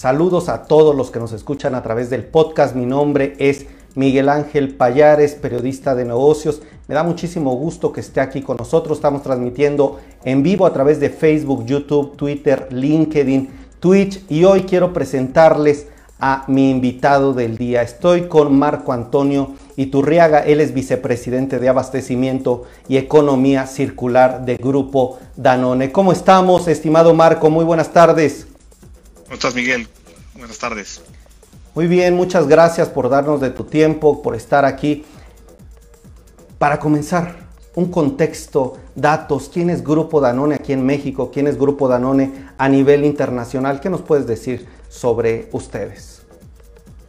Saludos a todos los que nos escuchan a través del podcast. Mi nombre es Miguel Ángel Payares, periodista de negocios. Me da muchísimo gusto que esté aquí con nosotros. Estamos transmitiendo en vivo a través de Facebook, YouTube, Twitter, LinkedIn, Twitch y hoy quiero presentarles a mi invitado del día. Estoy con Marco Antonio Iturriaga, él es vicepresidente de abastecimiento y economía circular de Grupo Danone. ¿Cómo estamos, estimado Marco? Muy buenas tardes. ¿Cómo estás, Miguel? Buenas tardes. Muy bien, muchas gracias por darnos de tu tiempo, por estar aquí. Para comenzar, un contexto, datos, quién es Grupo Danone aquí en México, quién es Grupo Danone a nivel internacional, ¿qué nos puedes decir sobre ustedes?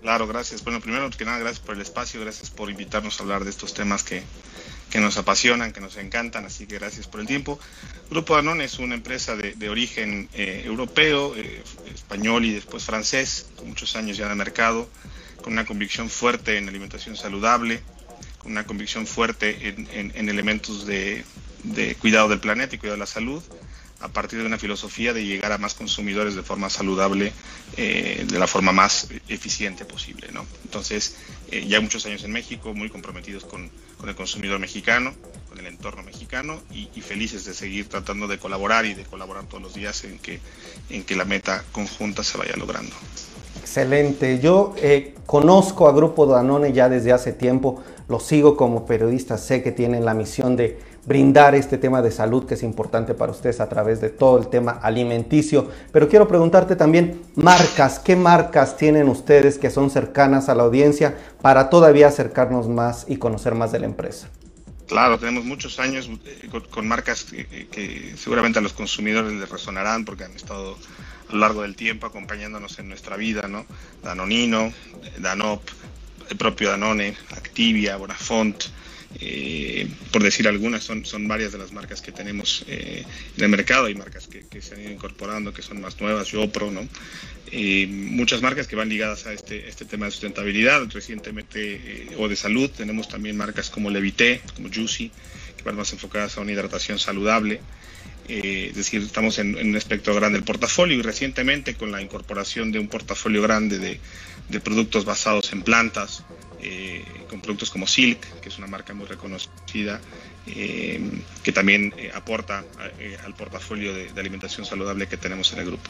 Claro, gracias. Bueno, primero que nada, gracias por el espacio, gracias por invitarnos a hablar de estos temas que, que nos apasionan, que nos encantan, así que gracias por el tiempo. Grupo Danone es una empresa de, origen eh, europeo, eh, español y después francés, con muchos años ya de mercado, con una convicción fuerte en alimentación saludable, con una convicción fuerte en, en, en elementos de, de cuidado del planeta y cuidado de la salud a partir de una filosofía de llegar a más consumidores de forma saludable, eh, de la forma más eficiente posible. ¿no? Entonces, eh, ya muchos años en México, muy comprometidos con, con, el consumidor mexicano, con el entorno mexicano y, felices de seguir tratando de colaborar y de colaborar todos los días en que, en que la meta conjunta se vaya logrando. Excelente. Yo eh, conozco a Grupo Danone ya desde hace tiempo, lo sigo como periodista, sé que tienen la misión de brindar este tema de salud que es importante para ustedes a través de todo el tema alimenticio. Pero quiero preguntarte también, marcas, ¿qué marcas tienen ustedes que son cercanas a la audiencia para todavía acercarnos más y conocer más de la empresa? Claro, tenemos muchos años eh, con, marcas que, que, seguramente a los consumidores les resonarán porque han estado a lo largo del tiempo acompañándonos en nuestra vida, ¿no? Danonino, Danop, el propio Danone, Activia, Bonafont, eh, por decir algunas, son, son varias de las marcas que tenemos eh, en el mercado. Hay marcas que, se han ido incorporando, que son más nuevas, Yopro, ¿no? Eh, muchas marcas que van ligadas a este, este tema de sustentabilidad. Recientemente, eh, o de salud, tenemos también marcas como Levité, como Juicy, que van más enfocadas a una hidratación saludable. Eh, es decir, estamos en, un espectro grande del portafolio y recientemente con la incorporación de un portafolio grande de, de productos basados en plantas, eh, con productos como Silk, que es una marca muy reconocida, eh, que también eh, aporta al portafolio de, de, alimentación saludable que tenemos en el grupo.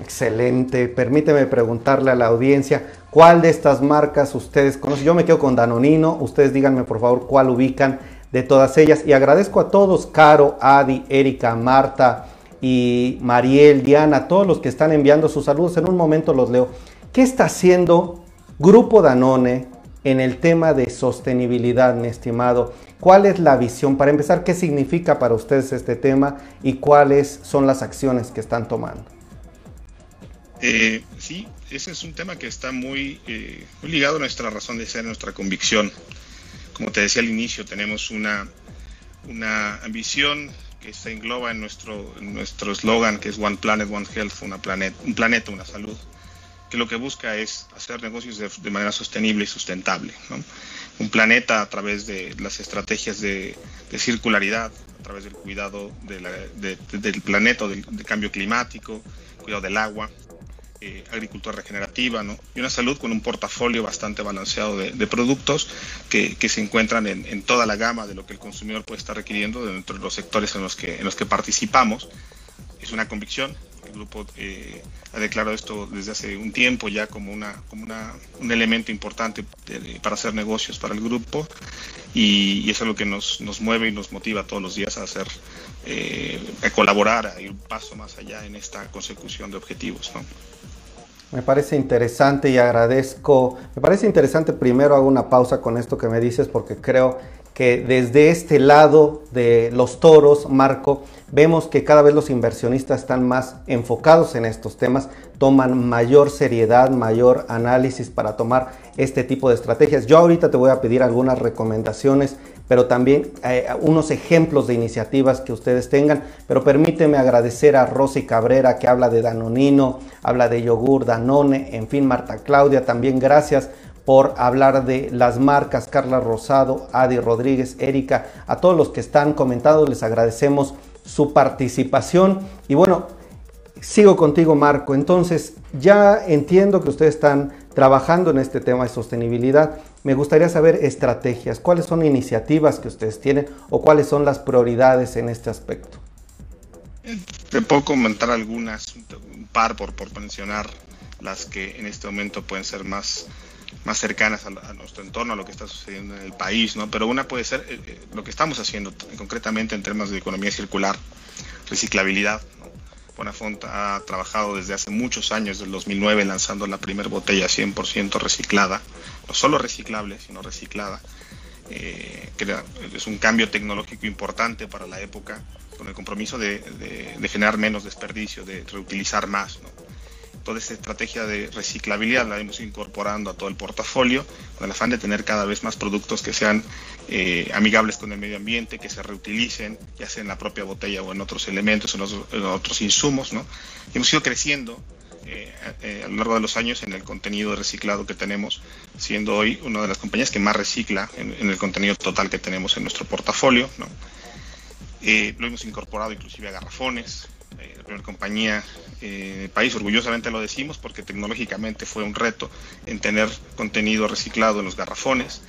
Excelente. Permíteme preguntarle a la audiencia, ¿cuál de estas marcas ustedes conocen? Yo me quedo con Danonino, ustedes díganme por favor cuál ubican de todas ellas. Y agradezco a todos, Caro, Adi, Erika, Marta y Mariel, Diana, todos los que están enviando sus saludos. En un momento los leo. ¿Qué está haciendo Grupo Danone en el tema de sostenibilidad, mi estimado? ¿Cuál es la visión? Para empezar, ¿qué significa para ustedes este tema y cuáles son las acciones que están tomando? Eh, sí, ese es un tema que está muy, eh, muy ligado a nuestra razón de ser, nuestra convicción. Como te decía al inicio, tenemos una, una ambición que se engloba en nuestro en nuestro eslogan que es One Planet, One Health, una planet, un planeta, una salud, que lo que busca es hacer negocios de, manera sostenible y sustentable. Un planeta a través de las estrategias de, circularidad, a través del cuidado del planeta, del, del, cambio climático, cuidado del agua, eh, agricultura regenerativa ¿no? y una salud con un portafolio bastante balanceado de, productos que, que, se encuentran en, en, toda la gama de lo que el consumidor puede estar requiriendo dentro de los sectores en los que, en los que participamos. Es una convicción. Grupo eh, ha declarado esto desde hace un tiempo ya como, una, como una, un elemento importante de, para hacer negocios para el grupo y, y eso es lo que nos, nos, mueve y nos motiva todos los días a hacer, eh, a colaborar, a ir un paso más allá en esta consecución de objetivos. ¿no? Me parece interesante y agradezco. Me parece interesante, primero hago una pausa con esto que me dices porque creo que desde este lado de los toros, Marco, vemos que cada vez los inversionistas están más enfocados en estos temas, toman mayor seriedad, mayor análisis para tomar este tipo de estrategias. Yo ahorita te voy a pedir algunas recomendaciones, pero también eh, unos ejemplos de iniciativas que ustedes tengan. Pero permíteme agradecer a Rosy Cabrera que habla de Danonino, habla de yogur, Danone, en fin, Marta Claudia, también gracias por hablar de las marcas Carla Rosado, Adi Rodríguez, Erika, a todos los que están comentando, les agradecemos su participación. Y bueno, sigo contigo, Marco. Entonces, ya entiendo que ustedes están trabajando en este tema de sostenibilidad. Me gustaría saber estrategias, cuáles son iniciativas que ustedes tienen o cuáles son las prioridades en este aspecto. Te puedo comentar algunas, un par por, por mencionar las que en este momento pueden ser más, más cercanas a, nuestro entorno, a lo que está sucediendo en el país, ¿no? Pero una puede ser eh, eh, lo que estamos haciendo concretamente en temas de economía circular, reciclabilidad. ¿no? Bonafont ha trabajado desde hace muchos años, del 2009, lanzando la primera botella 100% reciclada, no solo reciclable, sino reciclada. Eh, es un cambio tecnológico importante para la época, con el compromiso de, generar menos desperdicio, de reutilizar más. Toda esta estrategia de reciclabilidad la hemos incorporando a todo el portafolio con el afán de tener cada vez más productos que sean eh, amigables con el medio ambiente, que se reutilicen, ya sea en la propia botella o en otros elementos, en otros, insumos. ¿no? hemos ido creciendo eh, eh, a lo largo de los años en el contenido reciclado que tenemos, siendo hoy una de las compañías que más recicla en, el contenido total que tenemos en nuestro portafolio. ¿no? lo hemos incorporado inclusive a garrafones, la primera compañía eh, país, orgullosamente lo decimos porque tecnológicamente fue un reto en tener contenido reciclado en los garrafones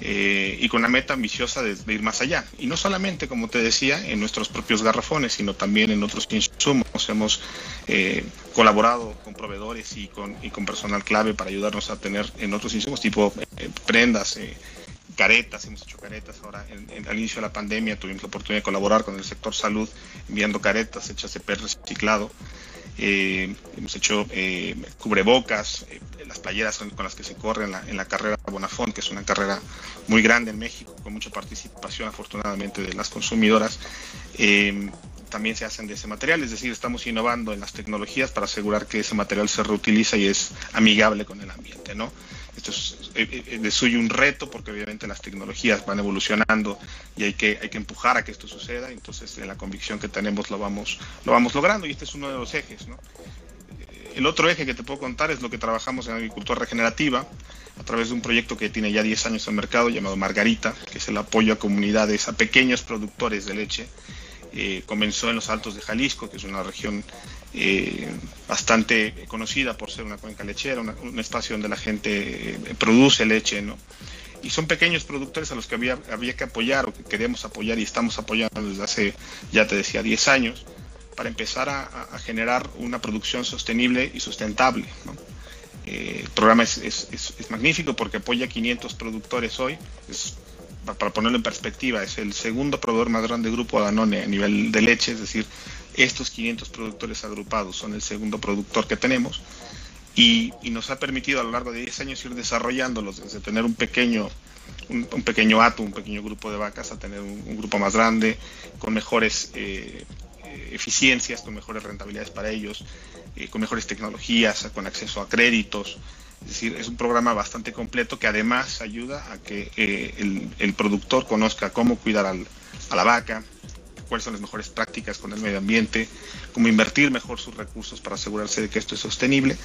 eh, y con la meta ambiciosa de, ir más allá. Y no solamente, como te decía, en nuestros propios garrafones, sino también en otros insumos. Hemos eh, colaborado con proveedores y con, y con personal clave para ayudarnos a tener en otros insumos tipo eh, prendas caretas, hemos hecho caretas ahora. En, al inicio de la pandemia tuvimos la oportunidad de colaborar con el sector salud enviando caretas hechas de PET reciclado. Eh, hemos hecho eh, cubrebocas, eh, las playeras con, las que se corre en la, en la, carrera Bonafont, que es una carrera muy grande en México, con mucha participación afortunadamente de las consumidoras. también se hacen de ese material, es decir, estamos innovando en las tecnologías para asegurar que ese material se reutiliza y es amigable con el ambiente, ¿no? Esto es eh, eh, de suyo un reto porque obviamente las tecnologías van evolucionando y hay que, hay que empujar a que esto suceda. Entonces, en la convicción que tenemos lo vamos, lo vamos logrando y este es uno de los ejes. El otro eje que te puedo contar es lo que trabajamos en agricultura regenerativa a través de un proyecto que tiene ya 10 años en mercado llamado Margarita, que es el apoyo a comunidades, a pequeños productores de leche. Eh, comenzó en los Altos de Jalisco, que es una región eh, bastante conocida por ser una cuenca lechera, un espacio donde la gente eh, produce leche, ¿no? Y son pequeños productores a los que había, había que apoyar o que queríamos apoyar y estamos apoyando desde hace, ya te decía, 10 años, para empezar a, generar una producción sostenible y sustentable. El programa es, es, es, magnífico porque apoya a 500 productores hoy. Para ponerlo en perspectiva, es el segundo proveedor más grande grupo Danone a nivel de leche, es decir, estos 500 productores agrupados son el segundo productor que tenemos y, nos ha permitido a lo largo de 10 años ir desarrollándolos, desde tener un pequeño, un, pequeño ato, un pequeño grupo de vacas, a tener un, grupo más grande, con mejores eh, eficiencias, con mejores rentabilidades para ellos, eh, con mejores tecnologías, con acceso a créditos. Es decir, es un programa bastante completo que además ayuda a que el, el, productor conozca cómo cuidar a la vaca, cuáles son las mejores prácticas con el medio ambiente, cómo invertir mejor sus recursos para asegurarse de que esto es sostenible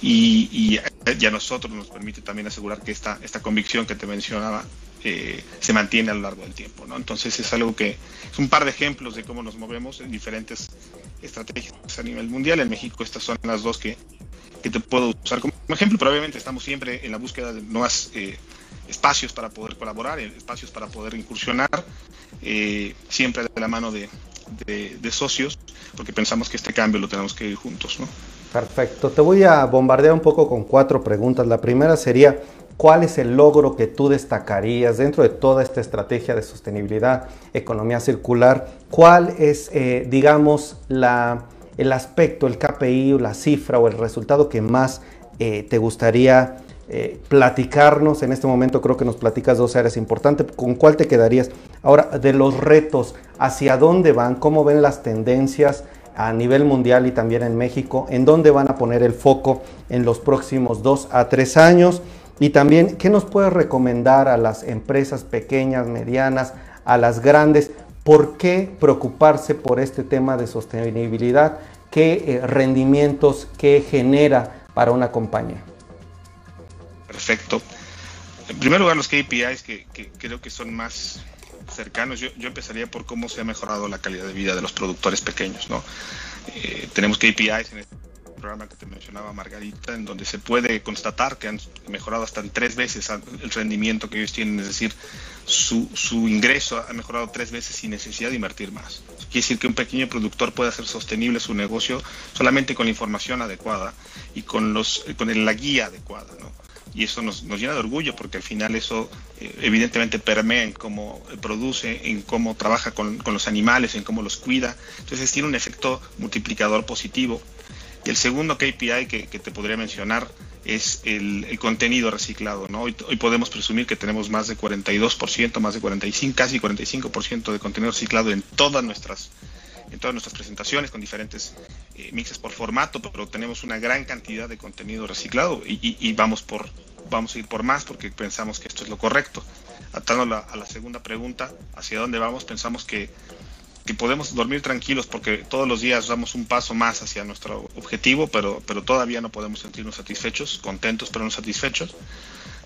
y, y, a nosotros nos permite también asegurar que esta, esta convicción que te mencionaba eh, se mantiene a lo largo del tiempo. ¿no? Entonces es algo que es un par de ejemplos de cómo nos movemos en diferentes estrategias a nivel mundial. En México estas son las dos que, que te puedo usar como ejemplo, pero obviamente estamos siempre en la búsqueda de nuevas eh, espacios para poder colaborar, espacios para poder incursionar, eh, siempre de la mano de, socios, porque pensamos que este cambio lo tenemos que ir juntos. ¿no? Perfecto, te voy a bombardear un poco con cuatro preguntas. La primera sería, ¿cuál es el logro que tú destacarías dentro de toda esta estrategia de sostenibilidad, economía circular? ¿Cuál es, eh, digamos, la, el aspecto, el KPI, la cifra o el resultado que más eh, te gustaría eh, platicarnos. En este momento creo que nos platicas dos áreas importantes. ¿Con cuál te quedarías? Ahora, de los retos, ¿hacia dónde van? ¿Cómo ven las tendencias a nivel mundial y también en México? ¿En dónde van a poner el foco en los próximos dos a tres años? Y también, ¿qué nos puedes recomendar a las empresas pequeñas, medianas, a las grandes? ¿Por qué preocuparse por este tema de sostenibilidad? ¿Qué eh, rendimientos, qué genera para una compañía? Perfecto. En primer lugar, los KPIs que, creo que son más cercanos, yo, empezaría por cómo se ha mejorado la calidad de vida de los productores pequeños. ¿no? tenemos KPIs en este programa que te mencionaba Margarita, en donde se puede constatar que han mejorado hasta tres veces el rendimiento que ellos tienen, es decir, su, ingreso ha mejorado tres veces sin necesidad de invertir más. Quiere decir que un pequeño productor puede hacer sostenible su negocio solamente con la información adecuada y con, los, con la guía adecuada. ¿no? y eso nos, nos, llena de orgullo porque al final eso eh, evidentemente permea en cómo produce, en cómo trabaja con, los animales, en cómo los cuida. Entonces tiene un efecto multiplicador positivo. Y el segundo KPI que, te podría mencionar es el, contenido reciclado. ¿no? Hoy, podemos presumir que tenemos más de 42%, más de 45, casi 45% de contenido reciclado en todas nuestras en todas nuestras presentaciones con diferentes eh, mixes por formato, pero tenemos una gran cantidad de contenido reciclado y, vamos por vamos a ir por más porque pensamos que esto es lo correcto. Atando a la segunda pregunta, ¿hacia dónde vamos? Pensamos que, que, podemos dormir tranquilos porque todos los días damos un paso más hacia nuestro objetivo, pero, pero todavía no podemos sentirnos satisfechos, contentos pero no satisfechos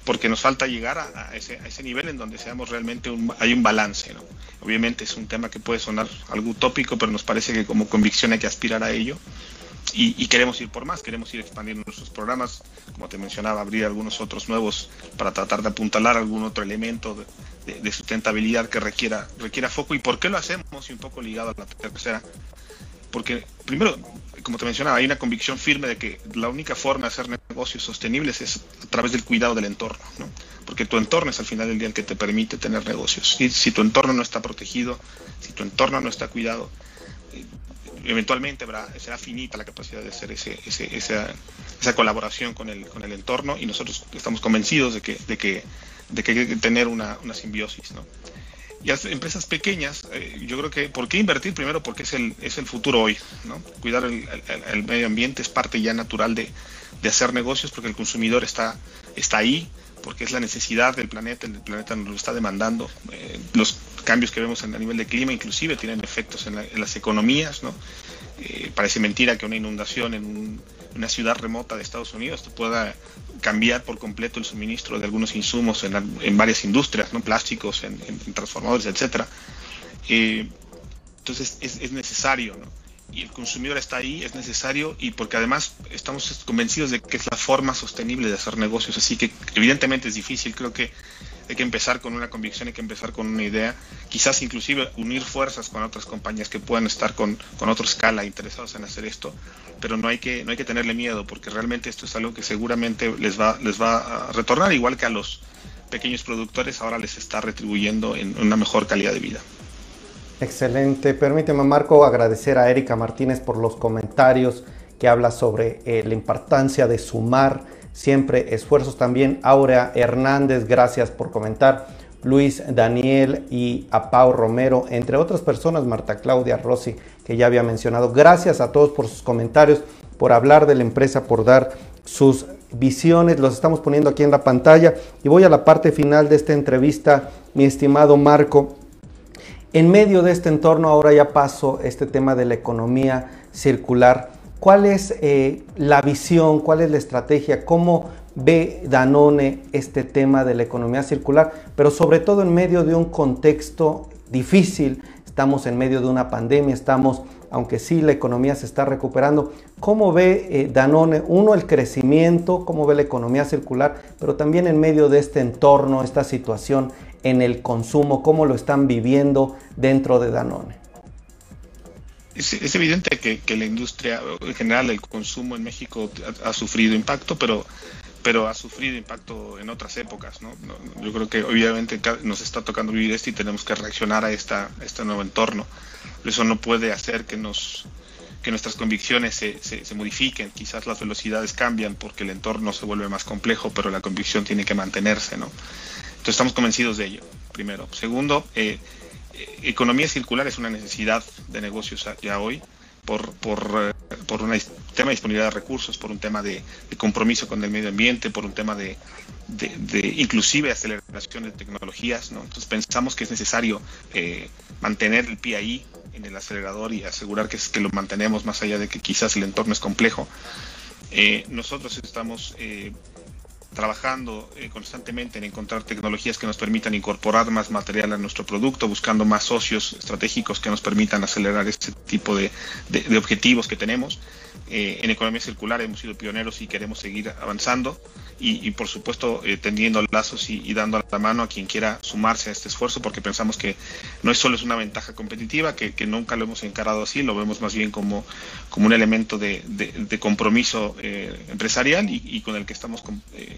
porque nos falta llegar a, ese, a, ese, nivel en donde seamos realmente un, hay un balance. Obviamente es un tema que puede sonar algo utópico, pero nos parece que como convicción hay que aspirar a ello. Y, queremos ir por más, queremos ir expandiendo nuestros programas, como te mencionaba, abrir algunos otros nuevos para tratar de apuntalar algún otro elemento de, sustentabilidad que requiera, requiera foco. ¿Y por qué lo hacemos? Y un poco ligado a la tercera, porque primero, como te mencionaba, hay una convicción firme de que la única forma de hacer negocios sostenibles es a través del cuidado del entorno, ¿no? porque tu entorno es al final del día el que te permite tener negocios. Y si tu entorno no está protegido, si tu entorno no está cuidado, eventualmente será finita la capacidad de hacer ese, ese, esa, esa, colaboración con el, con el entorno y nosotros estamos convencidos de que, de que, de que hay que tener una, una simbiosis. ¿no? y a empresas pequeñas, eh, yo creo que, ¿por qué invertir? Primero porque es el, es el futuro hoy, ¿no? Cuidar el, el, el medio ambiente es parte ya natural de, de, hacer negocios porque el consumidor está, está ahí, porque es la necesidad del planeta, el planeta nos lo está demandando. Eh, los cambios que vemos a nivel de clima inclusive tienen efectos en, la, en las economías, ¿no? Eh, parece mentira que una inundación en un, una ciudad remota de Estados Unidos pueda cambiar por completo el suministro de algunos insumos en, varias industrias, ¿no? plásticos, en, en transformadores, etcétera. Eh, entonces es, es necesario, ¿no? Y el consumidor está ahí, es necesario y porque además estamos convencidos de que es la forma sostenible de hacer negocios, así que evidentemente es difícil, creo que hay que empezar con una convicción, hay que empezar con una idea, quizás inclusive unir fuerzas con otras compañías que puedan estar con, con otra escala interesados en hacer esto, pero no hay que no hay que tenerle miedo porque realmente esto es algo que seguramente les va les va a retornar igual que a los pequeños productores ahora les está retribuyendo en una mejor calidad de vida. Excelente. Permíteme, Marco, agradecer a Erika Martínez por los comentarios que habla sobre eh, la importancia de sumar siempre esfuerzos. También Aurea Hernández, gracias por comentar. Luis Daniel y a Pau Romero, entre otras personas, Marta Claudia Rossi, que ya había mencionado. Gracias a todos por sus comentarios, por hablar de la empresa, por dar sus visiones. Los estamos poniendo aquí en la pantalla. Y voy a la parte final de esta entrevista, mi estimado Marco. En medio de este entorno, ahora ya paso este tema de la economía circular. ¿Cuál es eh, la visión, cuál es la estrategia, cómo ve Danone este tema de la economía circular, pero sobre todo en medio de un contexto difícil? Estamos en medio de una pandemia, estamos, aunque sí la economía se está recuperando. ¿Cómo ve eh, Danone, uno, el crecimiento, cómo ve la economía circular, pero también en medio de este entorno, esta situación en el consumo, cómo lo están viviendo dentro de Danone. Es, evidente que, la industria, en general el consumo en México ha, ha, sufrido impacto, pero, pero ha sufrido impacto en otras épocas. ¿no? Yo creo que obviamente nos está tocando vivir esto y tenemos que reaccionar a, esta, a este nuevo entorno. Eso no puede hacer que, nos, que nuestras convicciones se, se, se modifiquen. Quizás las velocidades cambian porque el entorno se vuelve más complejo, pero la convicción tiene que mantenerse. ¿no? Entonces estamos convencidos de ello, primero. Segundo, eh, economía circular es una necesidad de negocios ya hoy por, por, por un tema de disponibilidad de recursos, por un tema de, compromiso con el medio ambiente, por un tema de, inclusive aceleración de tecnologías. ¿no? Entonces pensamos que es necesario eh, mantener el pie en el acelerador y asegurar que, que lo mantenemos más allá de que quizás el entorno es complejo. Eh, nosotros estamos eh, trabajando eh, constantemente en encontrar tecnologías que nos permitan incorporar más material a nuestro producto, buscando más socios estratégicos que nos permitan acelerar este tipo de, objetivos que tenemos. Eh, en economía circular hemos sido pioneros y queremos seguir avanzando y, por supuesto eh, tendiendo lazos y, dando la mano a quien quiera sumarse a este esfuerzo porque pensamos que no es solo es una ventaja competitiva, que, nunca lo hemos encarado así, lo vemos más bien como, como un elemento de, compromiso eh, empresarial y, con el que estamos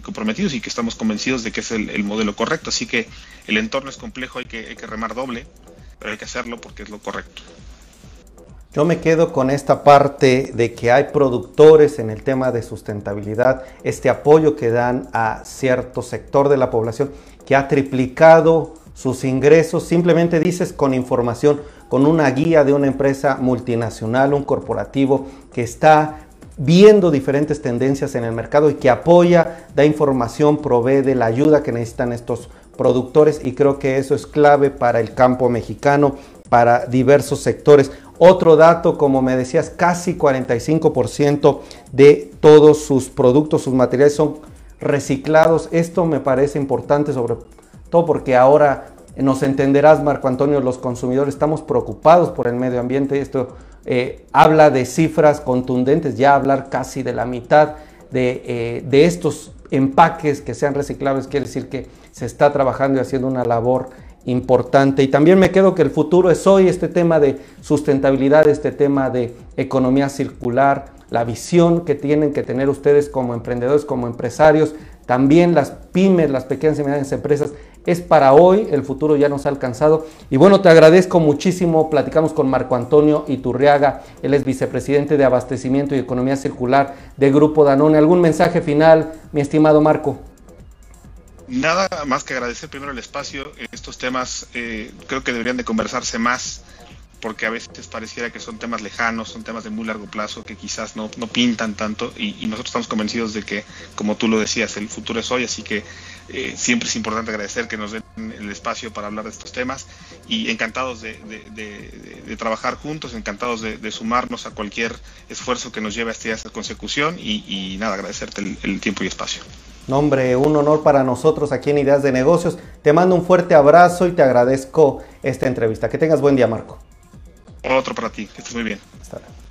comprometidos y que estamos convencidos de que es el, modelo correcto. Así que el entorno es complejo, hay que, remar doble, pero hay que hacerlo porque es lo correcto. Yo me quedo con esta parte de que hay productores en el tema de sustentabilidad, este apoyo que dan a cierto sector de la población que ha triplicado sus ingresos, simplemente dices con información, con una guía de una empresa multinacional, un corporativo que está viendo diferentes tendencias en el mercado y que apoya, da información, provee de la ayuda que necesitan estos productores y creo que eso es clave para el campo mexicano, para diversos sectores. Otro dato, como me decías, casi 45% de todos sus productos, sus materiales son reciclados. Esto me parece importante, sobre todo porque ahora nos entenderás, Marco Antonio, los consumidores estamos preocupados por el medio ambiente. Esto eh, habla de cifras contundentes, ya hablar casi de la mitad de, eh, de estos empaques que sean reciclables, quiere decir que se está trabajando y haciendo una labor importante. Y también me quedo que el futuro es hoy este tema de sustentabilidad, este tema de economía circular, la visión que tienen que tener ustedes como emprendedores, como empresarios, también las pymes, las pequeñas y medianas empresas, es para hoy, el futuro ya nos ha alcanzado. Y bueno, te agradezco muchísimo, platicamos con Marco Antonio Iturriaga, él es vicepresidente de Abastecimiento y Economía Circular de Grupo Danone. ¿Algún mensaje final, mi estimado Marco? Nada más que agradecer primero el espacio. Estos temas eh, creo que deberían de conversarse más porque a veces pareciera que son temas lejanos, son temas de muy largo plazo que quizás no, no pintan tanto y, nosotros estamos convencidos de que, como tú lo decías, el futuro es hoy, así que eh, siempre es importante agradecer que nos den el espacio para hablar de estos temas y encantados de, trabajar juntos, encantados de, sumarnos a cualquier esfuerzo que nos lleve hasta esta consecución y, nada, agradecerte el tiempo y espacio. Nombre, un honor para nosotros aquí en Ideas de Negocios. Te mando un fuerte abrazo y te agradezco esta entrevista. Que tengas buen día, Marco. Otro para ti, que estés muy bien. Hasta luego.